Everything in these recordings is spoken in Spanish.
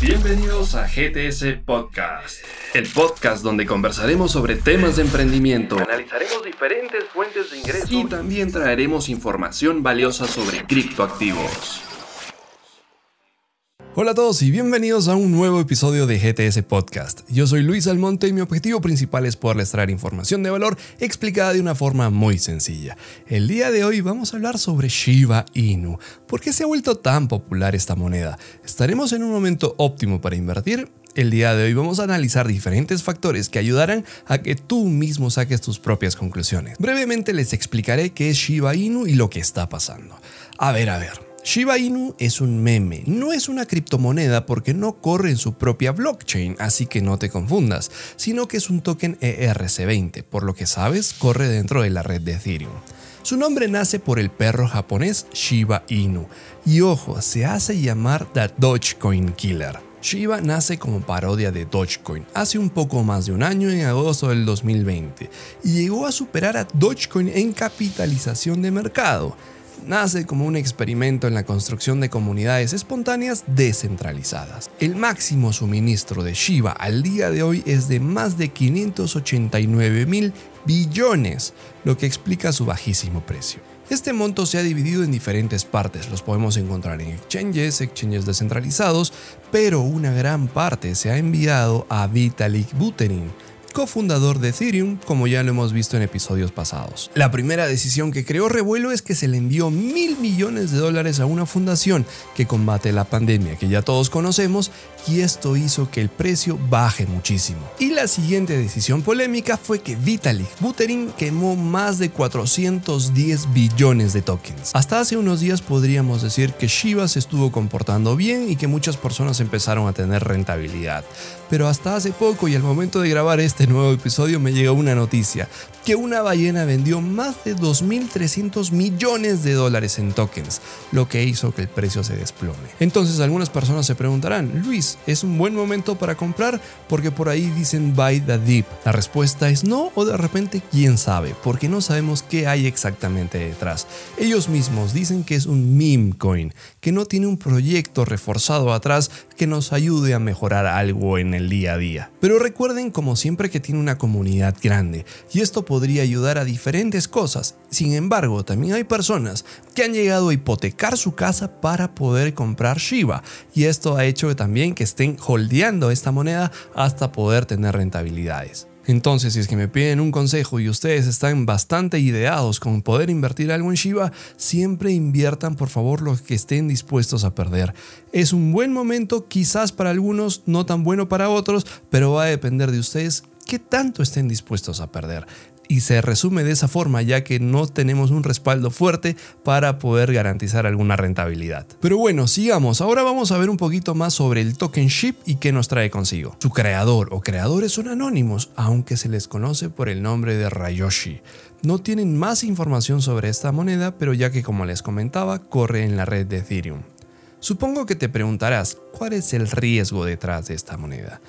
Bienvenidos a GTS Podcast, el podcast donde conversaremos sobre temas de emprendimiento, Analizaremos diferentes fuentes de ingresos. y también traeremos información valiosa sobre criptoactivos. Hola a todos y bienvenidos a un nuevo episodio de GTS Podcast. Yo soy Luis Almonte y mi objetivo principal es poderles traer información de valor explicada de una forma muy sencilla. El día de hoy vamos a hablar sobre Shiba Inu. ¿Por qué se ha vuelto tan popular esta moneda? ¿Estaremos en un momento óptimo para invertir? El día de hoy vamos a analizar diferentes factores que ayudarán a que tú mismo saques tus propias conclusiones. Brevemente les explicaré qué es Shiba Inu y lo que está pasando. A ver, a ver. Shiba Inu es un meme, no es una criptomoneda porque no corre en su propia blockchain, así que no te confundas, sino que es un token ERC20, por lo que sabes, corre dentro de la red de Ethereum. Su nombre nace por el perro japonés Shiba Inu, y ojo, se hace llamar The Dogecoin Killer. Shiba nace como parodia de Dogecoin hace un poco más de un año en agosto del 2020 y llegó a superar a Dogecoin en capitalización de mercado nace como un experimento en la construcción de comunidades espontáneas descentralizadas. El máximo suministro de Shiba al día de hoy es de más de 589 mil billones, lo que explica su bajísimo precio. Este monto se ha dividido en diferentes partes, los podemos encontrar en exchanges, exchanges descentralizados, pero una gran parte se ha enviado a Vitalik Buterin, cofundador de Ethereum, como ya lo hemos visto en episodios pasados. La primera decisión que creó revuelo es que se le envió mil millones de dólares a una fundación que combate la pandemia que ya todos conocemos y esto hizo que el precio baje muchísimo. Y la siguiente decisión polémica fue que Vitalik Buterin quemó más de 410 billones de tokens. Hasta hace unos días podríamos decir que Shiba se estuvo comportando bien y que muchas personas empezaron a tener rentabilidad. Pero hasta hace poco y al momento de grabar este nuevo episodio me llegó una noticia, que una ballena vendió más de 2.300 millones de dólares en tokens, lo que hizo que el precio se desplome. Entonces algunas personas se preguntarán, Luis, ¿es un buen momento para comprar? Porque por ahí dicen buy the dip. La respuesta es no o de repente quién sabe, porque no sabemos qué hay exactamente detrás. Ellos mismos dicen que es un meme coin, que no tiene un proyecto reforzado atrás que nos ayude a mejorar algo en el día a día. Pero recuerden como siempre que tiene una comunidad grande y esto podría ayudar a diferentes cosas. Sin embargo, también hay personas que han llegado a hipotecar su casa para poder comprar Shiba y esto ha hecho también que estén holdeando esta moneda hasta poder tener rentabilidades. Entonces, si es que me piden un consejo y ustedes están bastante ideados con poder invertir algo en Shiba, siempre inviertan por favor los que estén dispuestos a perder. Es un buen momento, quizás para algunos, no tan bueno para otros, pero va a depender de ustedes qué tanto estén dispuestos a perder y se resume de esa forma ya que no tenemos un respaldo fuerte para poder garantizar alguna rentabilidad. Pero bueno, sigamos, ahora vamos a ver un poquito más sobre el token SHIB y qué nos trae consigo. Su creador o creadores son anónimos, aunque se les conoce por el nombre de Rayoshi. No tienen más información sobre esta moneda, pero ya que como les comentaba, corre en la red de Ethereum. Supongo que te preguntarás, ¿cuál es el riesgo detrás de esta moneda?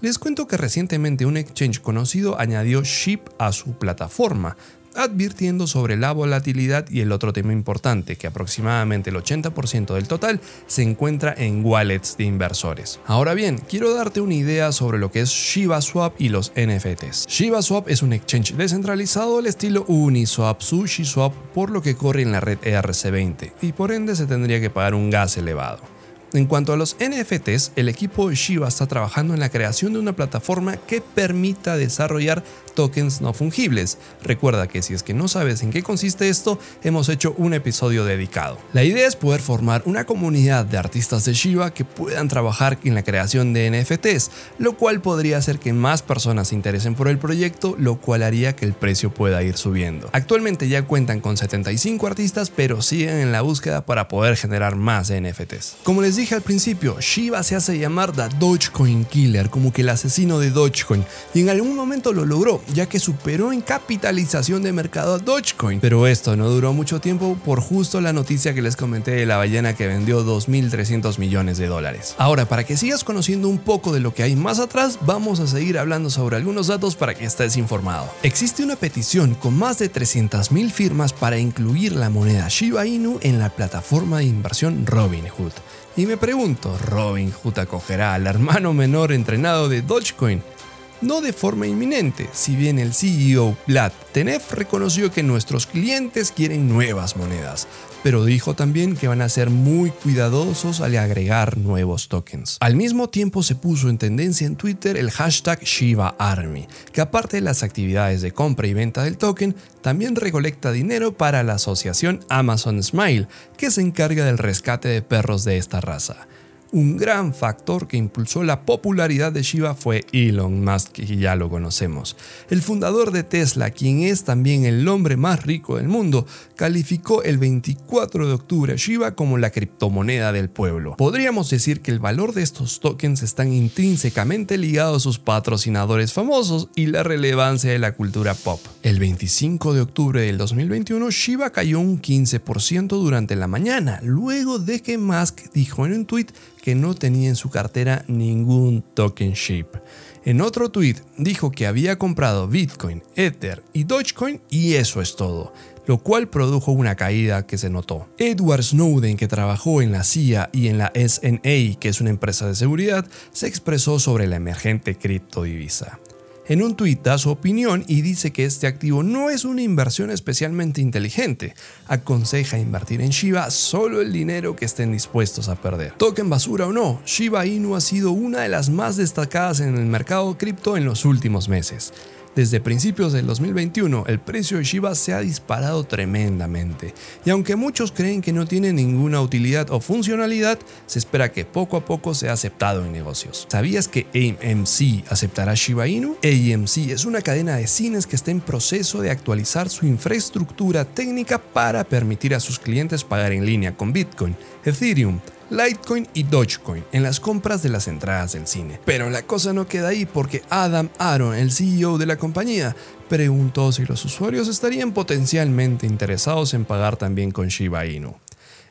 Les cuento que recientemente un exchange conocido añadió SHIB a su plataforma, advirtiendo sobre la volatilidad y el otro tema importante, que aproximadamente el 80% del total se encuentra en wallets de inversores. Ahora bien, quiero darte una idea sobre lo que es Shiba Swap y los NFTs. Shiba Swap es un exchange descentralizado al estilo Uniswap, SushiSwap, por lo que corre en la red ERC20 y por ende se tendría que pagar un gas elevado. En cuanto a los NFTs, el equipo de Shiba está trabajando en la creación de una plataforma que permita desarrollar tokens no fungibles. Recuerda que si es que no sabes en qué consiste esto, hemos hecho un episodio dedicado. La idea es poder formar una comunidad de artistas de Shiba que puedan trabajar en la creación de NFTs, lo cual podría hacer que más personas se interesen por el proyecto, lo cual haría que el precio pueda ir subiendo. Actualmente ya cuentan con 75 artistas, pero siguen en la búsqueda para poder generar más NFTs. Como les dije al principio, Shiba se hace llamar The Dogecoin Killer, como que el asesino de Dogecoin, y en algún momento lo logró. Ya que superó en capitalización de mercado a Dogecoin. Pero esto no duró mucho tiempo por justo la noticia que les comenté de la ballena que vendió 2.300 millones de dólares. Ahora, para que sigas conociendo un poco de lo que hay más atrás, vamos a seguir hablando sobre algunos datos para que estés informado. Existe una petición con más de 300.000 firmas para incluir la moneda Shiba Inu en la plataforma de inversión Robinhood. Y me pregunto, ¿Robinhood acogerá al hermano menor entrenado de Dogecoin? No de forma inminente, si bien el CEO Vlad Tenev reconoció que nuestros clientes quieren nuevas monedas, pero dijo también que van a ser muy cuidadosos al agregar nuevos tokens. Al mismo tiempo se puso en tendencia en Twitter el hashtag Shiba Army, que aparte de las actividades de compra y venta del token, también recolecta dinero para la asociación Amazon Smile, que se encarga del rescate de perros de esta raza. Un gran factor que impulsó la popularidad de Shiba fue Elon Musk, que ya lo conocemos. El fundador de Tesla, quien es también el hombre más rico del mundo, calificó el 24 de octubre a Shiba como la criptomoneda del pueblo. Podríamos decir que el valor de estos tokens están intrínsecamente ligados a sus patrocinadores famosos y la relevancia de la cultura pop. El 25 de octubre del 2021, Shiba cayó un 15% durante la mañana, luego de que Musk dijo en un tweet que no tenía en su cartera ningún token ship. En otro tweet dijo que había comprado Bitcoin, Ether y Dogecoin y eso es todo, lo cual produjo una caída que se notó. Edward Snowden, que trabajó en la CIA y en la SNA, que es una empresa de seguridad, se expresó sobre la emergente criptodivisa. En un tuit da su opinión y dice que este activo no es una inversión especialmente inteligente. Aconseja invertir en Shiba solo el dinero que estén dispuestos a perder. Token basura o no, Shiba Inu ha sido una de las más destacadas en el mercado cripto en los últimos meses. Desde principios del 2021, el precio de Shiba se ha disparado tremendamente, y aunque muchos creen que no tiene ninguna utilidad o funcionalidad, se espera que poco a poco sea aceptado en negocios. ¿Sabías que AMC aceptará Shiba Inu? AMC es una cadena de cines que está en proceso de actualizar su infraestructura técnica para permitir a sus clientes pagar en línea con Bitcoin, Ethereum, Litecoin y Dogecoin en las compras de las entradas del cine. Pero la cosa no queda ahí porque Adam Aaron, el CEO de la compañía, preguntó si los usuarios estarían potencialmente interesados en pagar también con Shiba Inu.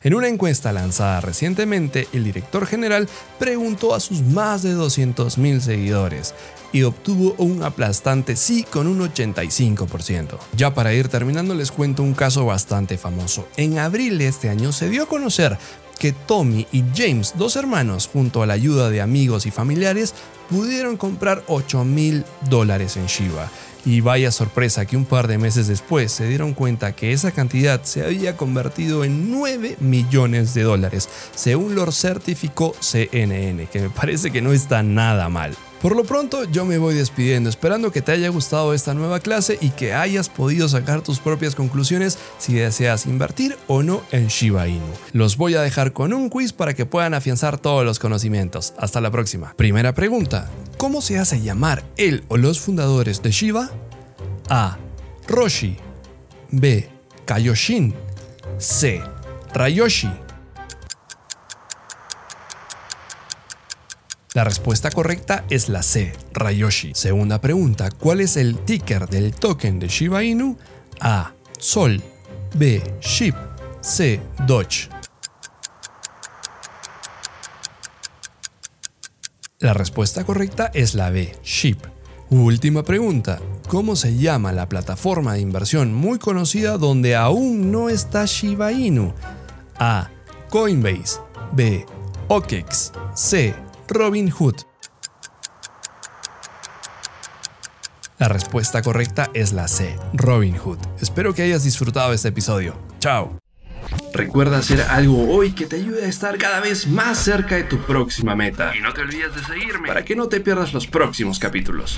En una encuesta lanzada recientemente, el director general preguntó a sus más de 200.000 seguidores y obtuvo un aplastante sí con un 85%. Ya para ir terminando les cuento un caso bastante famoso. En abril de este año se dio a conocer que Tommy y James, dos hermanos, junto a la ayuda de amigos y familiares, pudieron comprar 8 mil dólares en Shiba. Y vaya sorpresa que un par de meses después se dieron cuenta que esa cantidad se había convertido en 9 millones de dólares, según lo certificó CNN, que me parece que no está nada mal. Por lo pronto yo me voy despidiendo, esperando que te haya gustado esta nueva clase y que hayas podido sacar tus propias conclusiones si deseas invertir o no en Shiba Inu. Los voy a dejar con un quiz para que puedan afianzar todos los conocimientos. Hasta la próxima. Primera pregunta. ¿Cómo se hace llamar él o los fundadores de Shiba? A. Roshi. B. Kaioshin. C. Rayoshi. La respuesta correcta es la C, Rayoshi. Segunda pregunta, ¿cuál es el ticker del token de Shiba Inu? A, Sol, B, SHIB, C, Doge. La respuesta correcta es la B, SHIB. Última pregunta, ¿cómo se llama la plataforma de inversión muy conocida donde aún no está Shiba Inu? A, Coinbase, B, OKEX, C, Robin Hood. La respuesta correcta es la C, Robin Hood. Espero que hayas disfrutado este episodio. Chao. Recuerda hacer algo hoy que te ayude a estar cada vez más cerca de tu próxima meta. Y no te olvides de seguirme Para que no te pierdas los próximos capítulos.